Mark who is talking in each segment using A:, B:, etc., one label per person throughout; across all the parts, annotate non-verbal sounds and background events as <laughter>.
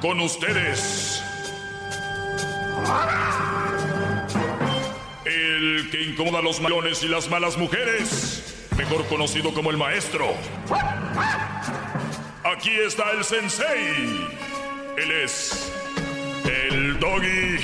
A: Con ustedes. El que incomoda a los malones y las malas mujeres. Mejor conocido como el maestro. Aquí está el sensei. Él es. El doggy.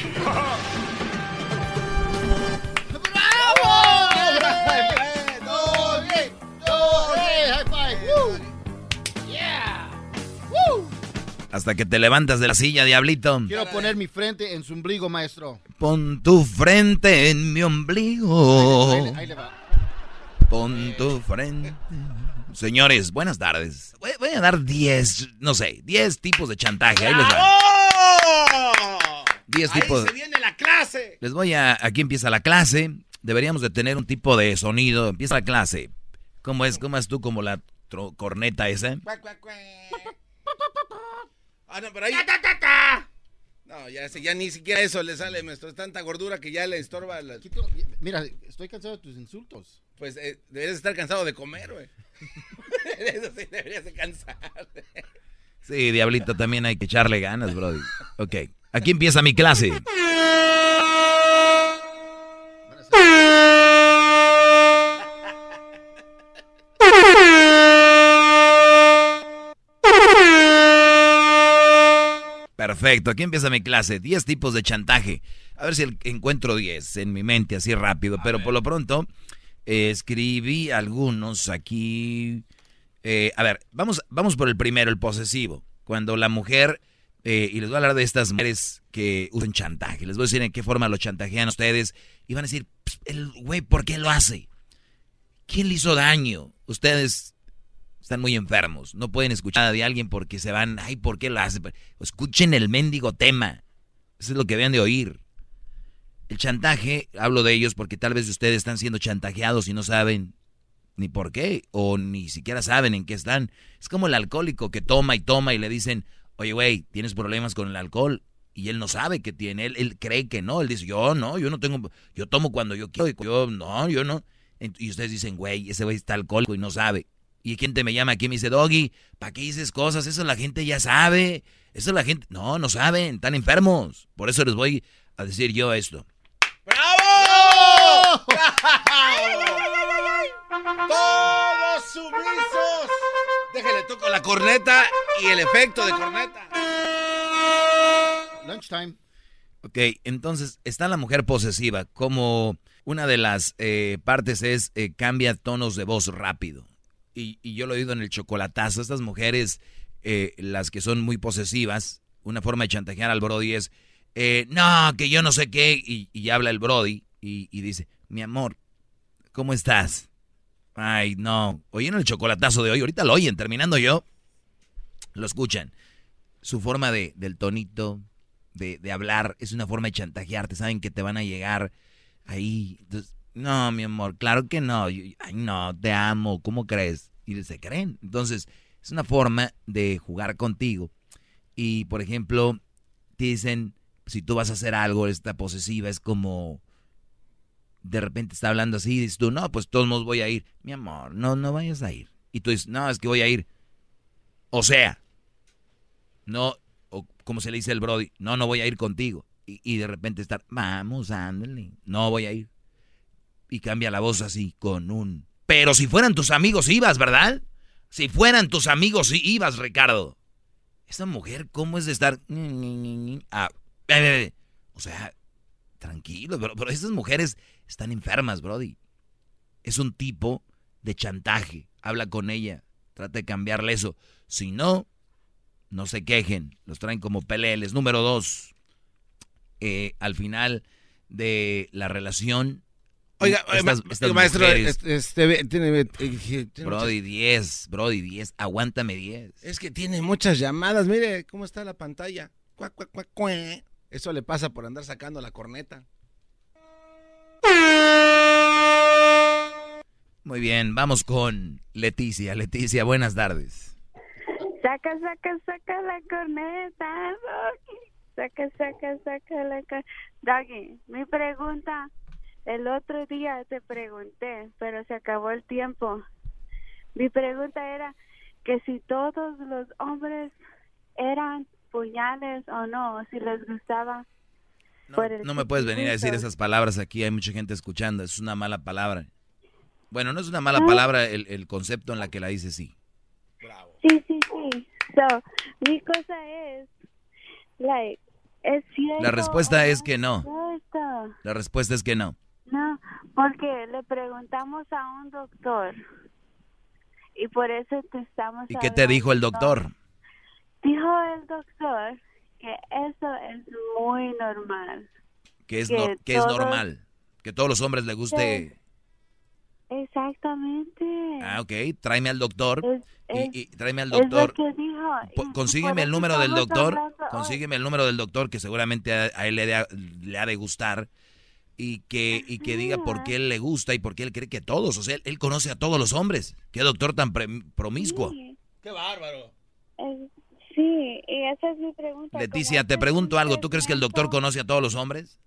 B: Hasta que te levantas de la silla, diablito.
C: Quiero poner mi frente en su ombligo, maestro.
B: Pon tu frente en mi ombligo.
C: Ahí, le- ahí le va.
B: Pon tu frente. Señores, buenas tardes. Voy, voy a dar 10, no sé, 10 tipos de chantaje. Ahí les va. 10 tipos.
C: se viene la clase.
B: Les voy a. Aquí empieza la clase. Deberíamos de tener un tipo de sonido. Empieza la clase. ¿Cómo es? ¿Cómo es tú como la corneta esa?
D: Ah, no, pero ahí. No, ya, sé, ya ni siquiera eso le sale, maestro. Es tanta gordura que ya le estorba. la-
C: Mira, estoy cansado de tus insultos.
D: Pues eh, deberías estar cansado de comer, güey. <laughs> Eso sí, deberías de cansar.
B: Sí, diablito, también hay que echarle ganas, brody. Ok, aquí empieza mi clase. <laughs> Perfecto, aquí empieza mi clase. 10 tipos de chantaje. A ver si encuentro 10 en mi mente así rápido, pero por lo pronto eh, escribí algunos aquí. Eh, a ver, vamos, vamos por el primero, el posesivo. Cuando la mujer, eh, y les voy a hablar de estas mujeres que usan chantaje, les voy a decir en qué forma lo chantajean ustedes, y van a decir, "Pss, el güey, ¿por qué lo hace? ¿Quién le hizo daño? Ustedes están muy enfermos, no pueden escuchar de alguien porque se van, ay, ¿por qué lo hace? Escuchen el mendigo tema, eso es lo que deben de oír. El chantaje, hablo de ellos porque tal vez ustedes están siendo chantajeados y no saben ni por qué, o ni siquiera saben en qué están. Es como el alcohólico que toma y toma y le dicen, oye, güey, tienes problemas con el alcohol. Y él no sabe que tiene, él, él cree que no, él dice, yo no, yo no tengo, yo tomo cuando yo quiero, yo no, yo no. Y ustedes dicen, güey, ese güey está alcohólico y no sabe. Y gente me llama aquí y me dice, Doggy, ¿para qué dices cosas? Eso la gente ya sabe. Eso la gente, no, no saben, están enfermos. Por eso les voy a decir yo esto.
D: ¡Bravo! ¡Todos sumisos! Déjale, toco la corneta y el efecto de corneta.
C: Lunchtime.
B: Ok, entonces está la mujer posesiva. Como una de las eh, partes es eh, cambia tonos de voz rápido. Y, y yo lo he oído en el chocolatazo. Estas mujeres, eh, las que son muy posesivas, una forma de chantajear al Brody es, eh, no, que yo no sé qué. Y, y habla el Brody y, dice, mi amor, ¿cómo estás? Ay, no. Oyeron el chocolatazo de hoy. Ahorita lo oyen, terminando yo. Lo escuchan. Su forma de, del tonito, de, de hablar, es una forma de chantajearte. Saben que te van a llegar ahí. Entonces, no, mi amor, claro que no. Ay, no, te amo. ¿Cómo crees? Y se creen. Entonces, es una forma de jugar contigo. Y, por ejemplo, te dicen, si tú vas a hacer algo, esta posesiva es como de repente está hablando así y dices tú, no, pues todos modos voy a ir. Mi amor, no, no vayas a ir. Y tú dices, no, es que voy a ir. O sea, no, o como se le dice el Brody, no, no voy a ir contigo. Y, y de repente estar, vamos, ándale, no voy a ir. Y cambia la voz así, con un... Pero si fueran tus amigos ibas, ¿verdad? Si fueran tus amigos ibas, Ricardo. Esta mujer, ¿cómo es de estar... Ah, o sea, tranquilo, pero, pero esas mujeres están enfermas, Brody. Es un tipo de chantaje. Habla con ella. Trata de cambiarle eso. Si no, no se quejen. Los traen como peleles. Número dos. al final de la relación.
D: Oiga,
B: estas-
D: ma-
B: estas
D: maestro, este, tiene, tiene
B: Brody, 10. Brody, 10. Aguántame 10.
D: Es que tiene muchas llamadas. Mire cómo está la pantalla. Eso le pasa por andar sacando la corneta.
B: Muy bien, vamos con Leticia. Leticia, buenas tardes.
E: Saca, saca, saca la corneta, Doggy. Saca, saca, saca la corneta. Doggy, mi pregunta, el otro día te pregunté, pero se acabó el tiempo. Mi pregunta era que si todos los hombres eran puñales o no, si les gustaba.
B: No,
E: por el
B: no me puedes venir a decir esas palabras aquí, hay mucha gente escuchando, es una mala palabra. Bueno, no es una mala
E: Ah.
B: palabra el, el concepto en la que la dice sí.
E: Sí, sí, sí. So, mi cosa es, like, es cierto.
B: La respuesta es que no. La respuesta es que no.
E: No, porque le preguntamos a un doctor y por eso te estamos.
B: ¿Y qué te dijo el doctor?
E: Dijo el doctor que eso es muy normal.
B: Que es,
E: Que
B: no- que es normal. Que todos los hombres les guste...
E: Exactamente.
B: Ah, ok, tráeme al doctor.
E: Es-
B: Y,
E: es-
B: y tráeme al
E: es lo
B: doctor.
E: que dijo.
B: Consígueme el número del doctor. Consígueme el número del doctor que seguramente a, a él le, de- le ha de gustar. Y que, y que diga por qué él le gusta y por qué él cree que todos. O sea, él, él conoce a todos los hombres. Qué doctor tan pre- promiscuo.
E: Sí,
D: ¡Qué bárbaro!
E: es- sí, y esa es mi pregunta.
B: Leticia, te pregunto algo. ¿Tú crees que el doctor conoce a todos los hombres?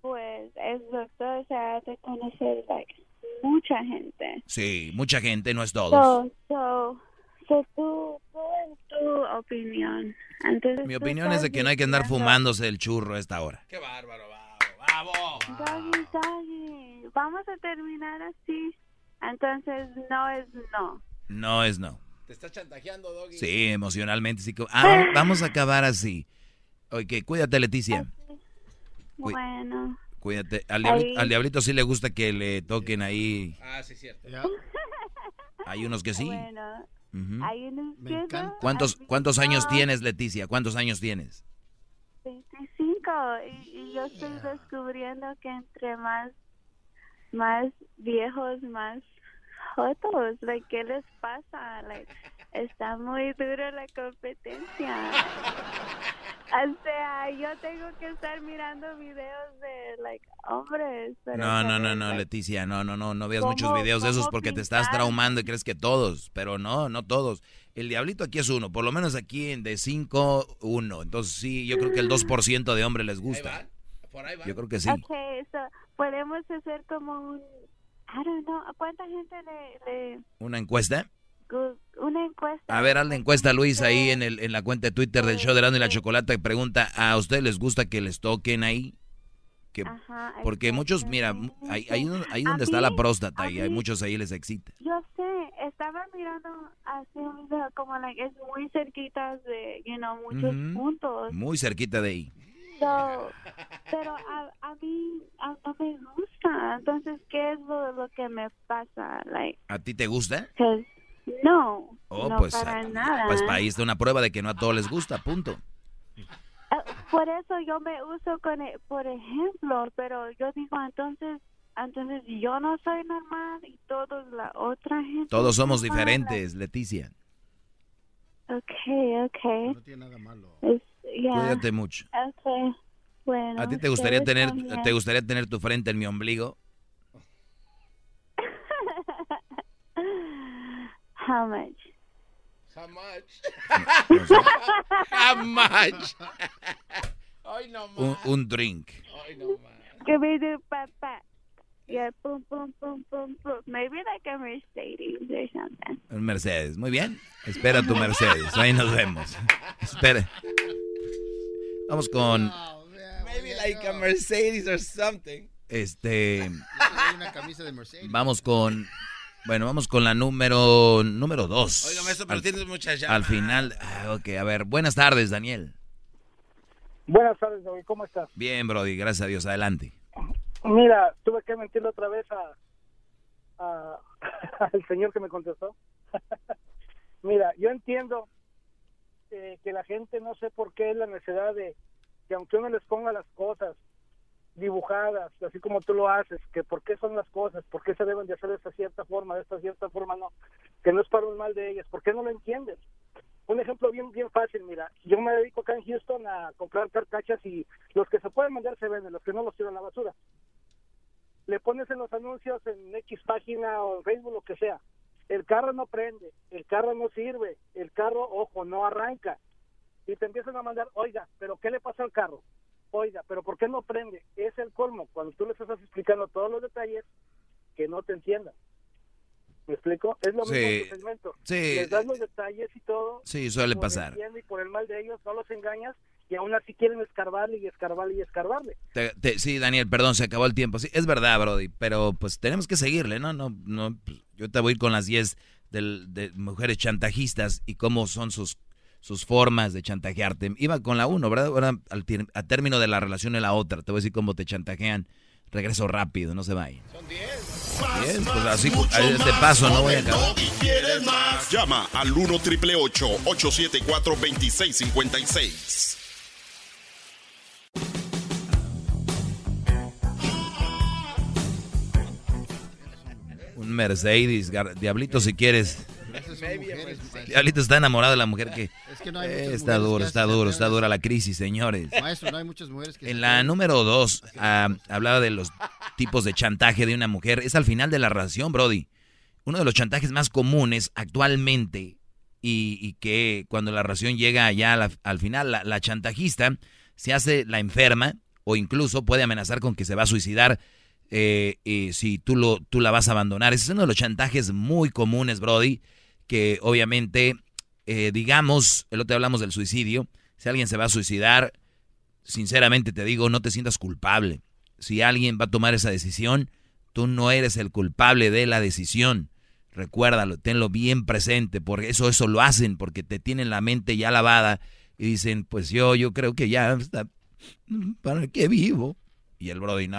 E: Pues el doctor o sea, ha de conocer like, mucha gente.
B: Sí, mucha gente, no es todos.
E: So, so, so tú, tu opinión. Entonces,
B: Mi opinión es de que no hay que andar fumándose el churro a esta hora.
D: ¡Qué bárbaro! ¡Bravo! ¡Bravo!
E: Doggy, doggy, vamos a terminar así. Entonces, no es no.
B: No es no.
D: Te estás chantajeando, Doggy.
B: Sí, emocionalmente sí. <laughs> Ah, vamos a acabar así. Oye, cuídate, Leticia.
E: Bueno,
B: Cuídate. Al diablito, al diablito sí le gusta que le toquen ahí.
D: Ah, sí, cierto.
C: Ya,
B: Hay unos que sí.
E: bueno.
B: Ujú.
E: Hay unos
C: Me
E: que.
B: ¿Cuántos, ¿Cuántos años tienes, Leticia? ¿Cuántos años tienes?
E: 25 y, y yo estoy descubriendo que entre más más viejos más jotos like qué les pasa like está muy dura la competencia <laughs> o sea yo tengo que estar mirando videos de like hombres pero
B: No, no, no, no, Leticia, no, no, no, no veas
E: ¿Cómo-
B: muchos videos de esos porque te estás traumando y crees que todos, pero no, no todos. El diablito aquí es uno, por lo menos aquí en de 5, uno. Entonces sí, yo creo que el <laughs> 2% de hombres les
D: Ahí
B: gusta.
D: Por ahí.
B: Yo creo que sí.
E: so podemos hacer como un I don't know ¿cuánta gente le, le
B: ¿Una encuesta?
E: Una encuesta
B: A ver, haz la encuesta, Luis, ahí en, el, en la cuenta de Twitter del show de Erasmo y la Chocolata, que pregunta, ¿a ustedes les gusta que les toquen ahí? Que,
E: Ajá,
B: porque muchos, mira, ahí, ahí, ahí donde está la próstata y hay muchos ahí les excita.
E: Yo sé, estaba mirando así un video como like es muy cerquita de, you know, muchos
B: Ujú.
E: puntos.
B: Muy cerquita de ahí.
E: So, pero a, a mí a- no me gusta. Entonces, ¿qué es lo, lo que me pasa? Like,
B: ¿A ti te gusta?
E: 'cause no,
B: Oh,
E: no
B: pues,
E: para
B: ah,
E: nada.
B: pues ahí está una prueba de que no a todos les gusta, punto.
E: Ah, por eso yo me uso con, e- por ejemplo, pero yo digo entonces, entonces yo no soy normal y todos la otra gente.
B: Todos somos
E: normal.
B: diferentes, Leticia.
E: Okay, okay.
C: no tiene nada malo.
E: Es, ya.
B: Cuídate mucho.
E: Okay. Bueno.
B: ¿A ti te gustaría tener
E: también.
B: te gustaría tener tu frente en mi ombligo?
E: How much?
D: How much? How much? <laughs> Ay, no más.
B: un, un drink.
D: Ay, no más.
E: Give me the pa pa. Yeah, boom, boom, boom, boom, boom. Maybe like a Mercedes or something.
B: Un Mercedes. Muy bien. Espera tu Mercedes. Ahí nos vemos. Espera. Vamos con
C: Oh, man,
D: Maybe like a. Mercedes or something.
B: Este,
C: una camisa de Mercedes.
B: vamos con, bueno, vamos con la número, número dos.
D: Oiga, maestro, pero
B: Al-
D: tienes muchas.
B: Al final, ah, ok, a ver, buenas tardes, Daniel.
F: Buenas tardes, David. ¿Cómo estás?
B: Bien, Brody, gracias a Dios, adelante.
F: Mira, tuve que mentirle otra vez a, a- <laughs> al señor que me contestó. <laughs> Mira, yo entiendo eh, que la gente no sé por qué es la necesidad de que aunque uno les ponga las cosas dibujadas, así como tú lo haces, que por qué son las cosas, por qué se deben de hacer de esta cierta forma, de esta cierta forma no, que no es para un mal de ellas, ¿por qué no lo entiendes? Un ejemplo bien bien fácil, mira, yo me dedico acá en Houston a comprar carcachas y los que se pueden vender se venden, los que no los tiran a la basura. Le pones en los anuncios en X página o en Facebook, lo que sea. El carro no prende, el carro no sirve, el carro, ojo, no arranca. Y te empiezan a mandar, oiga, pero ¿qué le pasa al carro? Oiga, pero ¿por qué no prende? Es el colmo, cuando tú le estás explicando todos los detalles, que no te entiendan. ¿Me explico? Es lo
B: Sí.
F: mismo en tu segmento.
B: Sí.
F: Les das los detalles y todo.
B: Sí, suele pasar.
F: y por el mal de ellos, no los engañas y aún así quieren escarbarle y escarbarle y escarbarle.
B: Te- te- sí, Daniel, perdón, se acabó el tiempo. Sí, es verdad, Brody, pero pues tenemos que seguirle, ¿no? no, no pues, yo te voy a ir con las 10 del- de mujeres chantajistas y cómo son sus, sus formas de chantajearte. Iba con la uno, ¿verdad? Ahora, al a término de la relación en la otra, te voy a decir cómo te chantajean. Regreso rápido, no se vayan.
A: Más,
B: Bien, pues así, este
A: más.
B: paso no voy a acabar.
A: Más. Llama al 1 triple 874 2656.
B: Un Mercedes, Diablito, si quieres.
C: Mujeres.
B: Diablito está enamorado de la mujer que...
C: Es que no hay
B: Eh,
C: muchas
B: está duro,
C: que
B: está duro, está dura la crisis, señores.
C: Maestro, no hay muchas mujeres que...
B: En la número dos, ah, hablaba de los tipos de chantaje de una mujer. Es al final de la relación, Brody. Uno de los chantajes más comunes actualmente y, y que cuando la relación llega ya la- al final, la, la chantajista se hace la enferma o incluso puede amenazar con que se va a suicidar eh, eh, si tú, lo, tú la vas a abandonar. Ese es uno de los chantajes muy comunes, Brody, que obviamente, eh, digamos, el otro día hablamos del suicidio. Si alguien se va a suicidar, sinceramente te digo, no te sientas culpable. Si alguien va a tomar esa decisión, tú no eres el culpable de la decisión. Recuérdalo, tenlo bien presente, porque eso, eso lo hacen, porque te tienen la mente ya lavada y dicen, pues yo, yo creo que ya está, ¿para qué vivo? Y el Brody, no,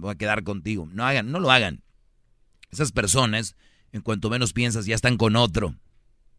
B: voy a quedar contigo. No hagan, no lo hagan. Esas personas, en cuanto menos piensas, ya están con otro.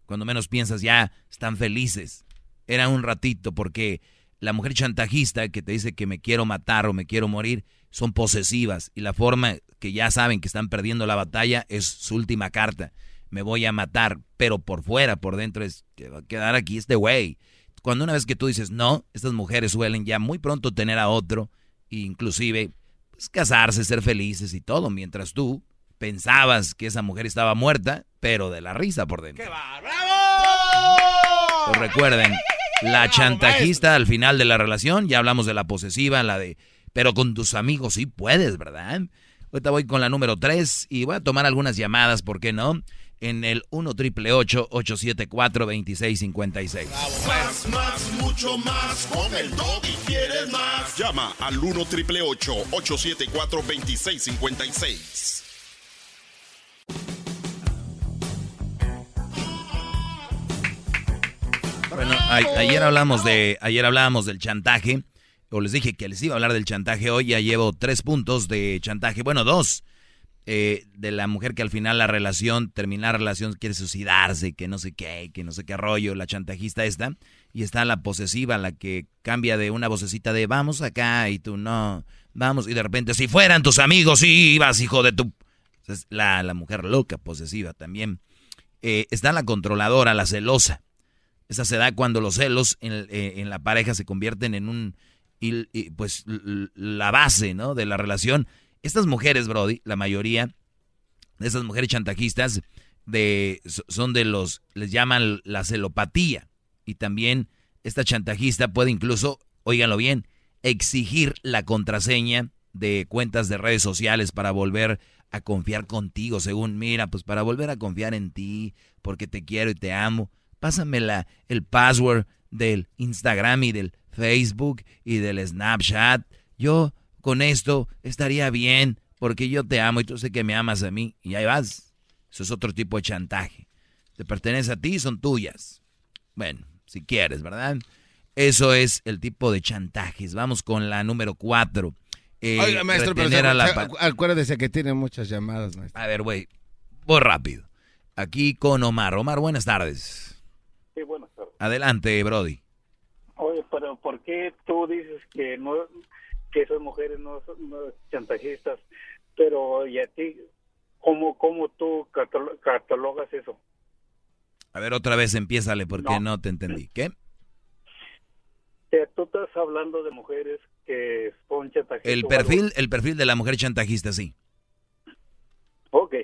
B: Cuando menos piensas, ya están felices. Era un ratito, porque la mujer chantajista que te dice que me quiero matar o me quiero morir, son posesivas. Y la forma que ya saben que están perdiendo la batalla es su última carta. Me voy a matar, pero por fuera, por dentro es que va a quedar aquí este güey. Cuando una vez que tú dices no, estas mujeres suelen ya muy pronto tener a otro, e inclusive pues, casarse, ser felices y todo, mientras tú pensabas que esa mujer estaba muerta, pero de la risa por dentro. Pues recuerden, la chantajista al final de la relación, ya hablamos de la posesiva, la de, pero con tus amigos sí puedes, ¿verdad? Ahorita voy con la número 3 y voy a tomar algunas llamadas, ¿por qué no? En el 1 triple 874 2656
A: Más, más, mucho más. Con el Doggy quieres más. Llama al 1 triple 874 2656.
B: Bueno, ayer hablamos de, ayer hablábamos del chantaje, o les dije que les iba a hablar del chantaje hoy, ya llevo tres puntos de chantaje, bueno, dos, eh, de la mujer que al final la relación, terminar la relación, quiere suicidarse, que no sé qué, que no sé qué rollo, la chantajista esta, y está la posesiva, la que cambia de una vocecita de vamos acá y tú no, vamos, y de repente, si fueran tus amigos, ibas, hijo de tu... La, la mujer loca, posesiva también. Eh, está la controladora, la celosa. Esa se da cuando los celos en, eh, en la pareja se convierten en un, pues, la base, ¿no? De la relación. Estas mujeres, Brody, la mayoría de esas mujeres chantajistas, de, so- son de los, les llaman la celopatía. Y también esta chantajista puede incluso, óiganlo bien, exigir la contraseña de cuentas de redes sociales para volver a confiar contigo, según, mira, pues para volver a confiar en ti, porque te quiero y te amo. Pásame la, el password del Instagram y del Facebook y del Snapchat. Yo con esto estaría bien, porque yo te amo y tú sé que me amas a mí, y ahí vas. Eso es otro tipo de chantaje. Te pertenece a ti y son tuyas. Bueno, si quieres, ¿verdad? Eso es el tipo de chantajes. Vamos con la número cuatro. Eh,
D: Oiga, maestro, pero
B: retener
D: se-
B: a la
D: se-
B: pa-
D: acuérdese que tiene muchas llamadas, maestro.
B: A ver, güey, voy rápido. Aquí con Omar. Omar, buenas tardes.
G: Sí, buenas tardes.
B: Adelante, Brody.
G: Oye, pero ¿por qué tú dices que no que esas mujeres no son no son chantajistas? Pero y a ti, ¿cómo, cómo tú catalo- catalogas eso?
B: A ver, otra vez empiézale porque no, te entendí. ¿Qué?
G: Que tú estás hablando de mujeres que son chantajistas.
B: El perfil, el perfil de la mujer chantajista, sí.
G: Ok.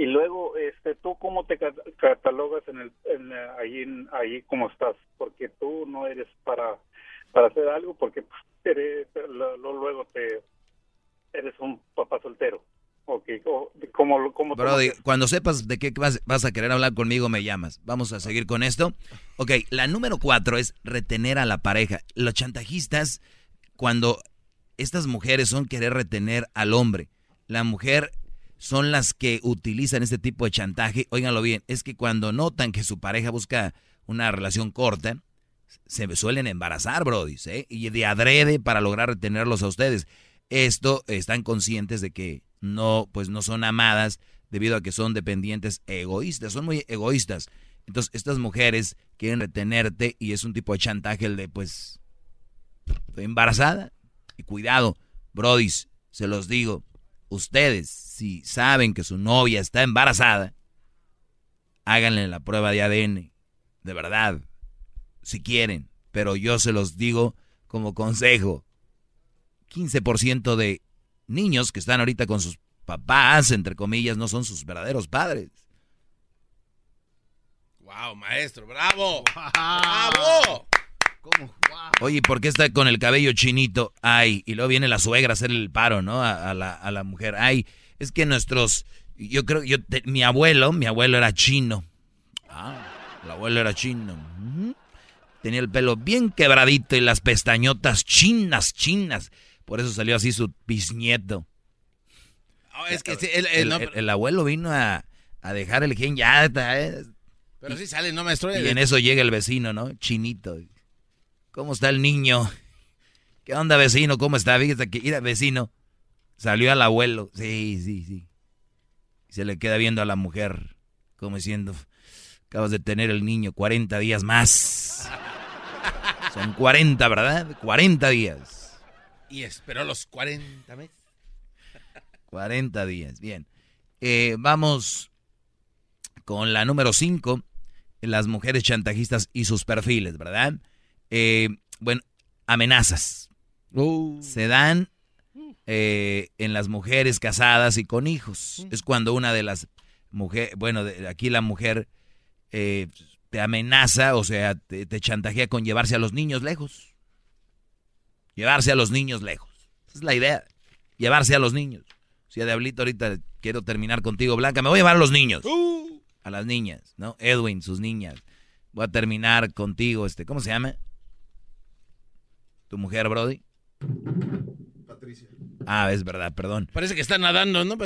G: Y luego, este, ¿tú cómo te cat- catalogas en el, en, allí, en- allí como estás? Porque tú no eres para, para hacer algo, porque pues, eres, lo- lo- luego te eres un papá soltero. Ok, o- ¿cómo, cómo
B: Brody, cuando sepas de qué vas, vas a querer hablar conmigo, me llamas. Vamos a seguir con esto. Ok, la número cuatro es retener a la pareja. Los chantajistas, cuando estas mujeres son querer retener al hombre, la mujer son las que utilizan este tipo de chantaje. Óiganlo bien, es que cuando notan que su pareja busca una relación corta, se suelen embarazar, Brody. Y de adrede para lograr retenerlos a ustedes. Esto están conscientes de que no, pues no son amadas debido a que son dependientes egoístas, son muy egoístas. Entonces, estas mujeres quieren retenerte y es un tipo de chantaje el de, pues, estoy embarazada. Y cuidado, brodis, se los digo, ustedes, si saben que su novia está embarazada, háganle la prueba de ADN, de verdad, si quieren. Pero yo se los digo como consejo. 15% de niños que están ahorita con sus papás, entre comillas, no son sus verdaderos padres.
D: Wow, maestro, bravo. Bravo.
C: ¿Cómo? Wow.
B: Oye, ¿por qué está con el cabello chinito? Ay, y luego viene la suegra a hacer el paro, ¿no? A, a la, a la mujer. Ay, es que nuestros, yo creo, yo, te- mi abuelo, mi abuelo era chino. Ah, el abuelo era chino. Tenía el pelo bien quebradito y las pestañotas chinas, chinas. Por eso salió así su bisnieto.
D: Oh, es que
B: el- el- abuelo vino a, a dejar el gen ya. está, eh.
D: pero sí sale, no, maestro.
B: Y en eso llega el vecino, ¿no? Chinito. ¿Cómo está el niño? ¿Qué onda, vecino? ¿Cómo está? Fíjate que, mira, vecino. Salió al abuelo. Sí, sí, sí. Y se le queda viendo a la mujer, como diciendo, acabas de tener el niño 40 días más. Son 40, ¿verdad? 40 días.
D: Y esperó los 40 meses.
B: 40 días, bien. Eh, vamos con la número 5, las mujeres chantajistas y sus perfiles, ¿verdad? Eh, bueno, amenazas. Se dan eh, en las mujeres casadas y con hijos. Es cuando una de las mujeres, bueno, de- aquí la mujer eh, te amenaza, o sea, te, te chantajea con llevarse a los niños lejos. Llevarse a los niños lejos. Esa es la idea. Llevarse a los niños. Si Diablito ahorita quiero terminar contigo, Blanca, me voy a llevar a los niños. A las niñas, ¿no? Edwin, sus niñas. Voy a terminar contigo, este, ¿cómo se llama? ¿Tu mujer, Brody?
C: Patricia.
B: Ah, es verdad, perdón.
D: Parece que está nadando, ¿no?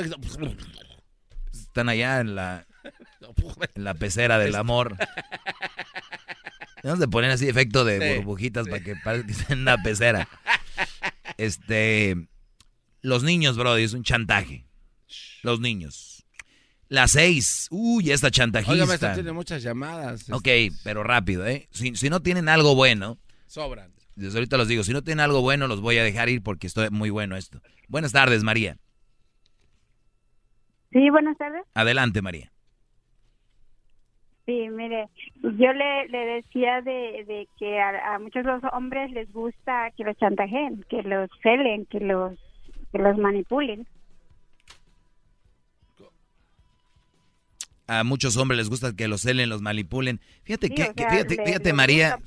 B: Están allá en la, <laughs> en la pecera del amor. Vamos a poner así efecto de
D: Sí,
B: burbujitas
D: sí.
B: para que parezca que estén en una pecera. Este, los niños, Brody, es un chantaje. Los niños. Las seis. Uy, esta chantajista.
D: Oiga, tiene muchas llamadas.
B: Ok, pero rápido, ¿eh? Si, si no tienen algo bueno,
D: Sobran.
B: Desde ahorita los digo, si no tienen algo bueno, los voy a dejar ir porque estoy muy bueno esto. Buenas tardes, María.
E: Sí, buenas tardes.
B: Adelante, María.
E: Sí, mire, yo le, le decía de, de que a, a muchos los hombres les gusta que los chantajeen, que los celen, que los, que los manipulen.
B: A muchos hombres les gusta que los celen, los manipulen. Fíjate
E: Sí,
B: que,
E: o
B: que-
E: sea,
B: fíjate,
E: le-
B: fíjate María,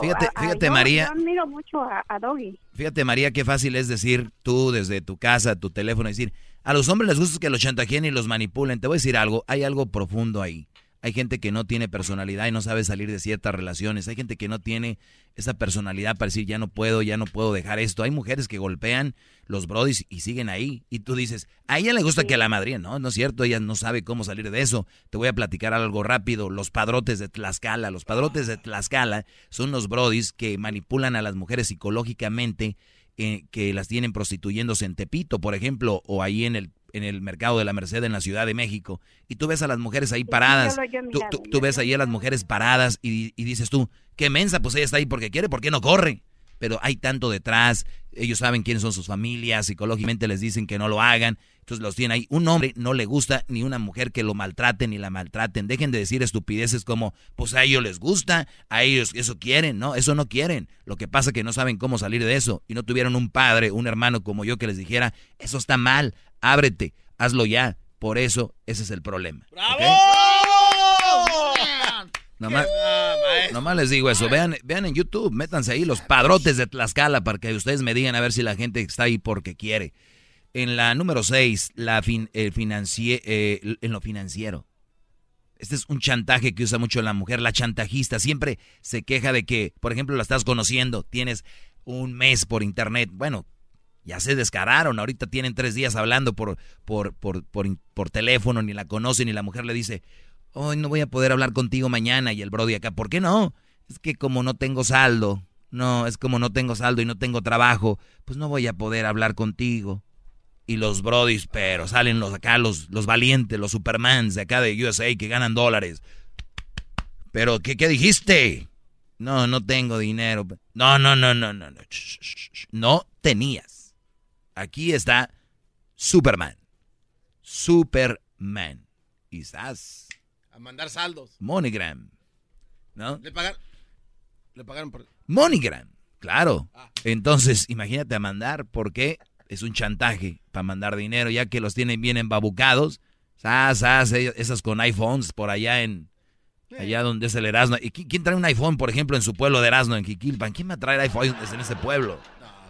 B: fíjate,
E: a-
B: fíjate María,
E: Yo admiro mucho a, a Doggy.
B: fíjate María, qué fácil es decir tú desde tu casa, tu teléfono, decir, a los hombres les gusta que los chantajeen y los manipulen. Te voy a decir algo, hay algo profundo ahí. Hay gente que no tiene personalidad y no sabe salir de ciertas relaciones. Hay gente que no tiene esa personalidad para decir, ya no puedo, ya no puedo dejar esto. Hay mujeres que golpean los brodis y siguen ahí. Y tú dices, a ella le gusta que a la madre, no, no es cierto, ella no sabe cómo salir de eso. Te voy a platicar algo rápido. Los padrotes de Tlaxcala. Los padrotes de Tlaxcala son los brodis que manipulan a las mujeres psicológicamente, eh, que las tienen prostituyéndose en Tepito, por ejemplo, o ahí en el en el mercado de la Merced en la Ciudad de México y tú ves a las mujeres ahí paradas, tú, tú, tú ves ahí a las mujeres paradas y, y, dices tú, qué mensa, pues ella está ahí porque quiere, ¿por qué no corre? Pero hay tanto detrás, ellos saben quiénes son sus familias, psicológicamente les dicen que no lo hagan, entonces los tienen ahí. Un hombre no le gusta ni una mujer que lo maltraten ni la maltraten. Dejen de decir estupideces como, pues a ellos les gusta, a ellos eso quieren, ¿no? Eso no quieren. Lo que pasa es que no saben cómo salir de eso y no tuvieron un padre, un hermano como yo que les dijera, eso está mal, ábrete, hazlo ya. Por eso, ese es el problema.
D: ¡Bravo!
B: Nomás, nomás, les digo eso. Vean, vean en YouTube, métanse ahí los padrotes de Tlaxcala para que ustedes me digan a ver si la gente está ahí porque quiere. En la número 6, la fin, el eh, en lo financiero. Este es un chantaje que usa mucho la mujer, la chantajista. Siempre se queja de que, por ejemplo, la estás conociendo, tienes un mes por internet. Bueno, ya se descararon, ahorita tienen tres días hablando por, por, por, por, teléfono, ni la conocen, y la mujer le dice, hoy no voy a poder hablar contigo mañana, y el Brody acá, ¿por qué no? Es que como no tengo saldo, no, es como no tengo saldo y no tengo trabajo, pues no voy a poder hablar contigo. Y los Brodis, pero salen los acá, los, los valientes, los Supermans de acá de USA que ganan dólares. Pero, ¿qué, qué dijiste? No, no tengo dinero. No, no, no, no, no, no. No tenías. Aquí está Superman. Superman. Y estás.
D: A mandar saldos.
B: MoneyGram. ¿No?
D: Le pagaron. Le pagaron por.
B: MoneyGram. Claro. Ah. Entonces, imagínate a mandar, porque es un chantaje para mandar dinero, ya que los tienen bien embabucados. Sas, esas con iPhones por allá en. Allá donde es el Erasmo. ¿Y quién trae un iPhone, por ejemplo, en su pueblo de Erasmo, en Jiquilpan? ¿Quién va a traer iPhone en ese pueblo?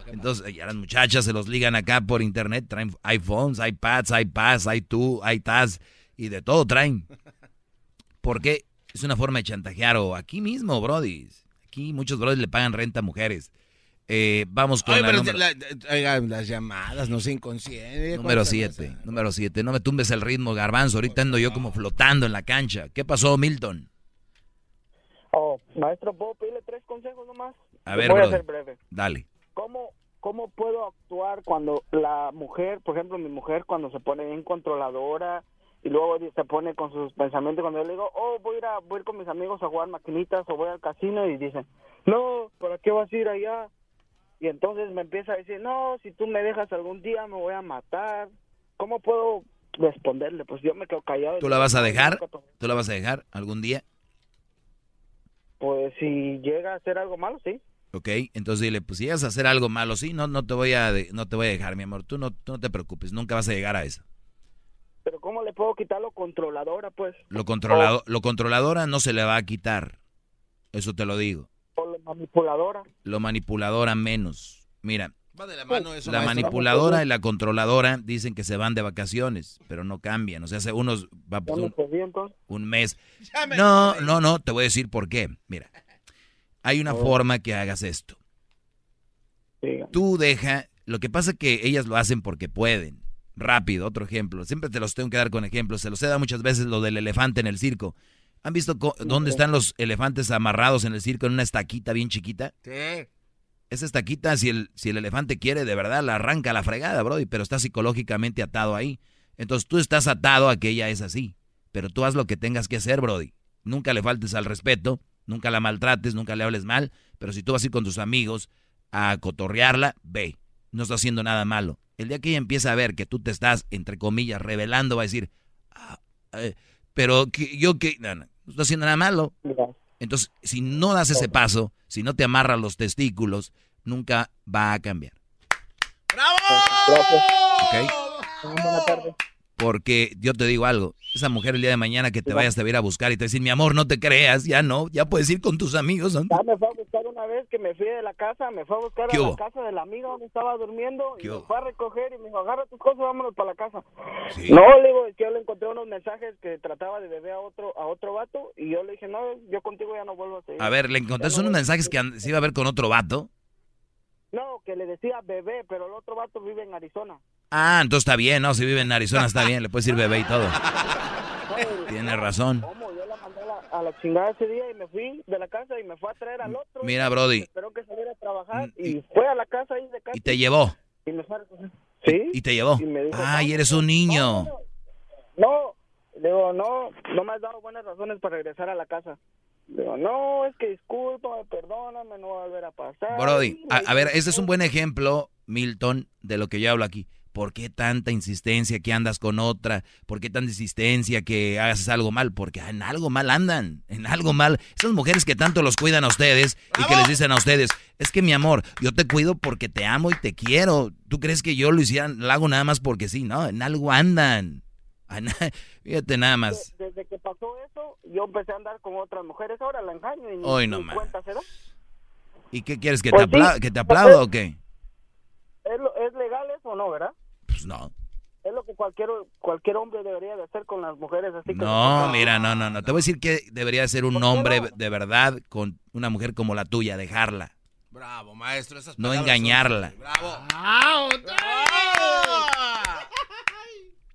B: Entonces, ya las muchachas se los ligan acá por internet, traen iPhones, iPads, iPads, iTunes, iTaz y de todo traen. Porque es una forma de chantajear o aquí mismo, Brody. Aquí muchos Brody le pagan renta a mujeres. Eh, vamos con
D: las llamadas, no sé, inconsciente.
B: Número 7, número 7. No me tumbes el ritmo, garbanzo. Ahorita ando yo como flotando en la cancha. ¿Qué pasó, Milton?
G: Oh, maestro, ¿puedo pedirle tres consejos nomás?
B: A ver,
G: Voy
B: a
G: ser breve.
B: Dale.
G: ¿Cómo, ¿Cómo puedo actuar cuando la mujer, por ejemplo, mi mujer, cuando se pone bien controladora y luego se pone con sus pensamientos, cuando yo le digo, oh, voy a ir, a, voy a ir con mis amigos a jugar maquinitas o voy al casino y dicen, no, ¿para qué vas a ir allá? Y entonces me empieza a decir, no, si tú me dejas algún día me voy a matar. ¿Cómo puedo responderle? Pues yo me quedo callado.
B: ¿Tú la vas a dejar? ¿Tú la vas a dejar algún día?
G: Pues si llega a hacer algo malo, sí.
B: Ok, entonces dile, pues si llegas a hacer algo malo, sí, no, no, te voy a no te voy a dejar, mi amor. Tú no, no te preocupes, nunca vas a llegar a eso.
G: Pero ¿cómo le puedo quitar lo controladora, pues?
B: Lo, controlado, lo controladora no se le va a quitar. Eso te lo digo.
G: ¿O lo manipuladora?
B: Lo manipuladora menos. Mira,
D: va de la, mano
B: eso, la manipuladora y la controladora dicen que se van de vacaciones, pero no cambian. O sea, hace unos va
G: pues, un,
B: un mes. No, no, no, te voy a decir por qué. Mira, hay una oh. forma que hagas esto. Tú deja, lo que pasa es que ellas lo hacen porque pueden. Rápido, otro ejemplo. Siempre te los tengo que dar con ejemplos. Se los he dado muchas veces lo del elefante en el circo. ¿Han visto dónde están los elefantes amarrados en el circo en una estaquita bien chiquita?
D: Sí.
B: Esa estaquita, si el, si el elefante quiere, de verdad la arranca a la fregada, Brody, pero está psicológicamente atado ahí. Entonces tú estás atado a que ella es así. Pero tú haz lo que tengas que hacer, Brody. Nunca le faltes al respeto Nunca la maltrates, nunca le hables mal, pero si tú vas a ir con tus amigos a cotorrearla, ve, no está haciendo nada malo. El día que ella empieza a ver que tú te estás, entre comillas, revelando, va a decir, ah, eh, pero que, yo que, no, no, no está haciendo nada malo. Entonces, si no das ese paso, si no te amarras los testículos, nunca va a cambiar.
D: ¡Bravo!
B: ¿Ok?
G: Buenas tardes.
B: Porque yo te digo algo, esa mujer el día de mañana que te vayas te va a ir a buscar y te va a decir, mi amor, no te creas, ya no, ya puedes ir con tus amigos. ¿no?
G: Ya me fue a buscar una vez que me fui de la casa, me fue a buscar
B: ¿Qué
G: a la casa del amigo donde estaba durmiendo y
B: ¿Qué
G: me fue a recoger y me dijo, agarra tus cosas, vámonos para la casa.
B: Sí.
G: No, le digo, yo le encontré unos mensajes que trataba de beber a otro a otro vato y yo le dije, no, yo contigo ya no vuelvo a seguir.
B: A ver, le encontraste unos mensajes que se iba a ver con otro vato.
G: No, que le decía bebé, pero el otro vato vive en Arizona.
B: Ah, entonces está bien, ¿no? Si vive en Arizona está bien, le puedes decir bebé y todo. <laughs> Tienes razón.
G: ¿Cómo? Yo la mandé a la, a la chingada ese día y me fui de la casa y me fue a traer al otro.
B: Mira, Brody.
G: Esperó que saliera a trabajar y fue a la casa ahí de casa.
B: Y te llevó.
G: Y me fue a recoger. ¿Sí?
B: Y te llevó.
G: Y me dijo,
B: Ay, eres un niño.
G: No, le digo, no, no me has dado buenas razones para regresar a la casa. Digo, no, es que discúlpame, perdóname, no va a volver a pasar.
B: Brody, a, a ver, este es un buen ejemplo, Milton, de lo que yo hablo aquí. ¿Por qué tanta insistencia que andas con otra? ¿Por qué tanta insistencia que hagas algo mal? Porque en algo mal andan, en algo mal. Esas mujeres que tanto los cuidan a ustedes y que les dicen a ustedes, es que mi amor, yo te cuido porque te amo y te quiero. ¿Tú crees que yo lo hiciera, lo hago nada más porque sí? No, en algo andan. Ana- <laughs> Fíjate nada más.
G: Desde que pasó eso, yo empecé a andar con otras mujeres. Ahora la engaño y ni,
B: Hoy no
G: ni cuenta se da.
B: ¿Y qué quieres? ¿Que te,
G: Pues sí.
B: apla- que te aplauda o qué?
G: ¿Es, lo- ¿Es legal eso o no, verdad?
B: Pues no.
G: Es lo que cualquier cualquier hombre debería de hacer con las mujeres. Así que
B: No, mira, no, no, no. Te voy a decir que debería ser un hombre de verdad con una mujer como la tuya, dejarla.
D: Bravo, maestro. Esas
B: No
D: palabras son-
B: engañarla.
D: Bravo.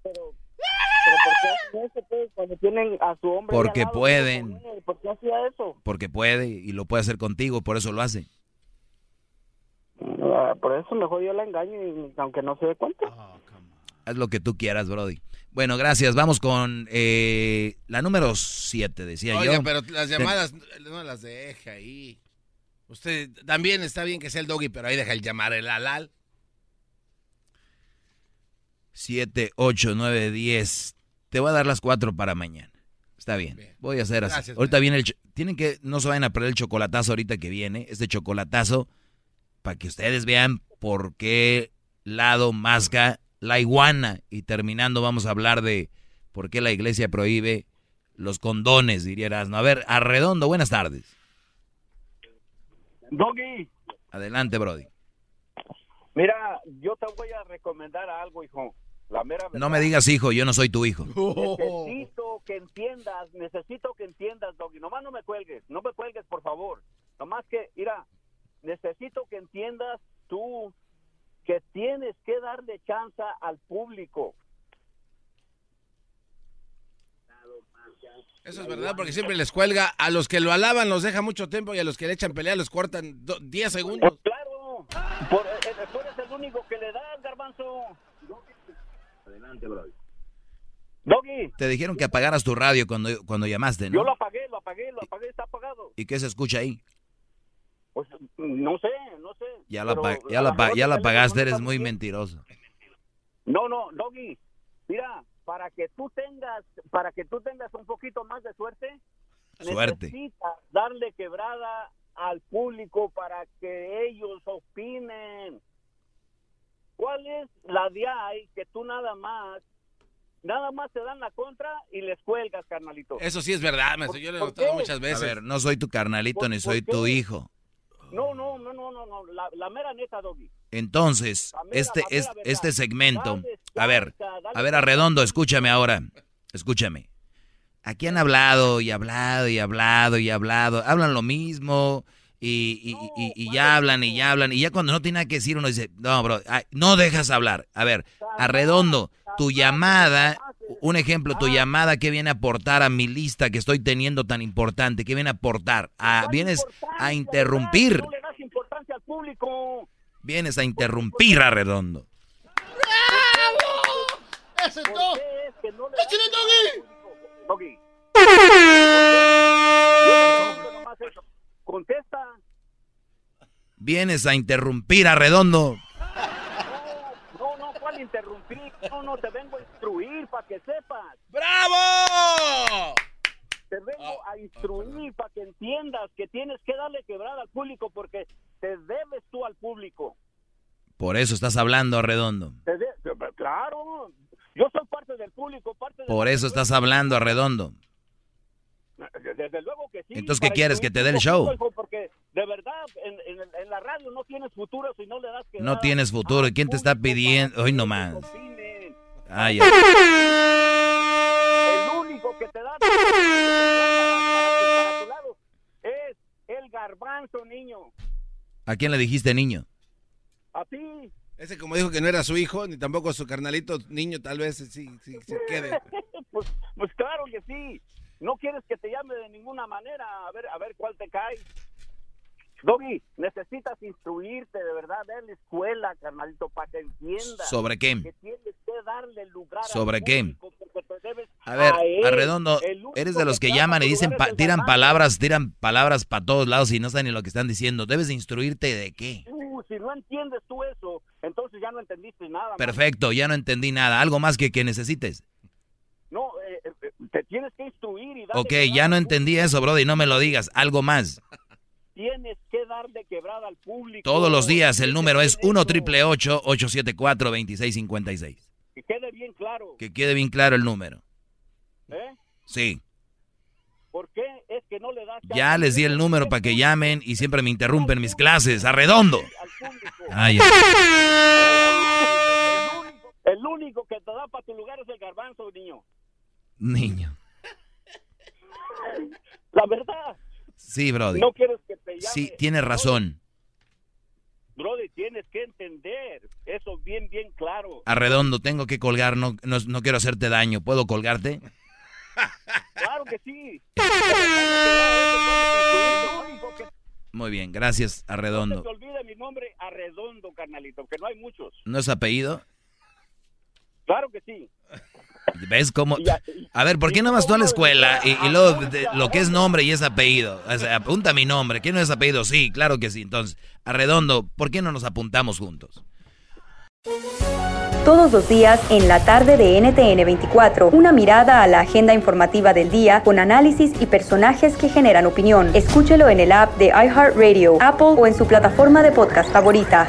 G: Pero ¿por qué hacen eso, pues, cuando tienen a su hombre? ahí
B: Porque
G: lado?
B: pueden.
G: ¿Por qué hacía eso?
B: Porque puede y lo puede hacer contigo, por eso lo hace.
G: Ah, Por eso mejor yo la engaño, y, aunque no se dé cuenta.
B: Haz lo que tú quieras, Brody. Bueno, gracias. Vamos con eh, la número 7, decía
D: Oiga,
B: yo.
D: pero las llamadas no las deja ahí. Usted también está bien que sea el doggy, pero ahí deja el llamar el alal.
B: 7, 8, 9, 10. Te voy a dar las 4 para mañana. Está bien. Voy a hacer así. Ahorita viene el... Tienen que... No se vayan a perder el chocolatazo ahorita que viene. Este chocolatazo para que ustedes vean por qué lado masca la iguana. Y terminando vamos a hablar de por qué la iglesia prohíbe los condones, dirías. No, a ver, Arredondo, buenas tardes.
G: Doggy,
B: Adelante, Brody.
G: mira, yo te voy a recomendar algo, hijo. La mera verdad.
B: No me digas hijo, yo no soy tu hijo.
G: Necesito que entiendas, necesito que entiendas, Doggy. Nomás no me cuelgues, no me cuelgues, por favor. Nomás que, mira, necesito que entiendas tú que tienes que darle chance al público.
D: Eso es verdad, porque siempre les cuelga. A los que lo alaban los deja mucho tiempo y a los que le echan pelea los cortan do- 10 segundos.
G: Pues claro, por, eh, eh, tú eres el único que le das, garbanzo. Adelante, Doggy. Doggy,
B: Te dijeron que apagaras tu radio cuando, cuando llamaste,
G: yo
B: ¿no?
G: lo apagué, lo apagué, lo apagué, está apagado.
B: ¿Y qué se escucha ahí?
G: Pues no sé, no sé.
B: Ya la, ya ya
G: no
B: eres muy mentiroso.
G: No, no, Doggy. Mira, para que tú tengas, para que tú tengas un poquito más de suerte,
B: Suerte.
G: necesitas darle quebrada al público para que ellos opinen. ¿Cuál es la de ahí que tú nada más, nada más te dan la contra y les cuelgas, carnalito?
D: Eso sí es verdad, maestro. Yo lo he
G: ¿Por
D: notado muchas
B: A
D: veces.
B: ver, no soy tu carnalito
G: ¿Por-
B: ni soy
G: qué?
B: tu hijo.
G: No, no, no, no, no, no, la, la mera neta, Doggy.
B: Entonces,
G: mera-
B: este, es, este segmento,
G: Dale
B: a ver,
G: dale
B: a ver. Arredondo, escúchame ahora, escúchame. Aquí han hablado y hablado y hablado y hablado, hablan lo mismo y, y, y- y ya hablan y ya hablan y ya cuando no tiene nada que decir uno dice, no, bro, ay, no dejas hablar. A ver, Arredondo, tu llamada, un ejemplo, tu llamada que viene a aportar a mi lista que estoy teniendo tan importante, que viene a aportar, a,
G: ¿Cuál
B: vienes a interrumpir?
G: No le das importancia al público.
B: vienes a interrumpir, Arredondo.
H: ¡Ese
G: ¿Por
H: todo!
G: qué es que no le
H: ¡Échale,
G: das
H: Doggy!
G: Contesta.
B: Vienes a interrumpir a Redondo.
G: No, no, ¿cuál interrumpir? No, no, te vengo a instruir para que sepas.
D: ¡Bravo!
G: Te vengo a instruir para que entiendas que tienes que darle quebrada al público porque te debes tú al público.
B: Por eso estás hablando, Redondo.
G: Claro, yo soy parte del público, parte del
B: Por eso estás hablando, Redondo.
G: Desde luego que sí.
B: Entonces, ¿qué quieres? ¿Que te dé el show?
G: Porque de verdad, en, en- en la radio no tienes futuro si no le das que
B: No
G: dar
B: tienes futuro. ¿Y
G: al
B: quién te está pidiendo? Hoy nomás.
G: opinen.
B: Ay,
G: El único que te da para, para tu lado es el garbanzo, niño.
B: ¿A quién le dijiste niño?
G: A ti.
D: Ese como dijo que no era su hijo, ni tampoco su carnalito niño, tal vez sí, sí, se quede. <laughs>
G: pues, pues claro que sí. No quieres que te llame de ninguna manera. A ver, a ver cuál te cae. Doggy, necesitas instruirte de verdad, ver la escuela, carnalito, para que entiendas.
B: ¿Sobre qué?
G: Que tienes que darle lugar
B: ¿Sobre qué? A ver,
G: él.
B: Arredondo, eres de los que
G: clama
B: llaman y dicen, pa- tiran palabras, tiran palabras para todos lados y no saben ni lo que están diciendo. Debes de instruirte de qué.
G: Uh, si no entiendes tú eso, entonces ya no entendiste nada. man.
B: Perfecto, ya no entendí nada. ¿Algo más que, que necesites?
G: No, eh, eh, te tienes que instruir y darle
B: Ok, ya no entendí eso, Brody, no me lo digas. Algo más.
G: Tienes que darle quebrada al público.
B: Todos los días el número es 1
G: Eso.
B: triple 874 2656
G: Que quede bien claro.
B: Que quede bien claro el número.
G: ¿eh?
B: Sí.
G: ¿Por qué es que no le das
B: Ya les di el número para que llamen y siempre me interrumpen mis clases. Arredondo.
G: al público?
B: Ay, ay.
G: El único, el único que te da para tu lugar es el garbanzo, niño.
B: Niño.
G: La verdad,
B: Sí, Brody.
G: no quieres que te llame.
B: Sí, tienes razón.
G: Brody, tienes que entender eso bien, bien claro.
B: Arredondo, tengo que colgar, no, no, no quiero hacerte daño. ¿Puedo colgarte?
G: Claro que sí.
B: Muy bien, gracias,
G: no
B: Arredondo.
G: se te olvide mi nombre, Arredondo, carnalito, que no hay muchos.
B: ¿No es apellido?
G: Claro que sí.
B: ¿Ves cómo?
G: A-
B: A ver, ¿por qué no vas tú a la escuela y, y luego de- lo que es nombre y es apellido? O sea, apunta mi nombre. ¿Quién no es apellido? Sí, claro que sí. Entonces, Arredondo, ¿por qué no nos apuntamos juntos?
I: Todos los días en la tarde de NTN 24, una mirada a la agenda informativa del día con análisis y personajes que generan opinión. Escúchelo en el app de iHeartRadio, Apple o en su plataforma de podcast favorita.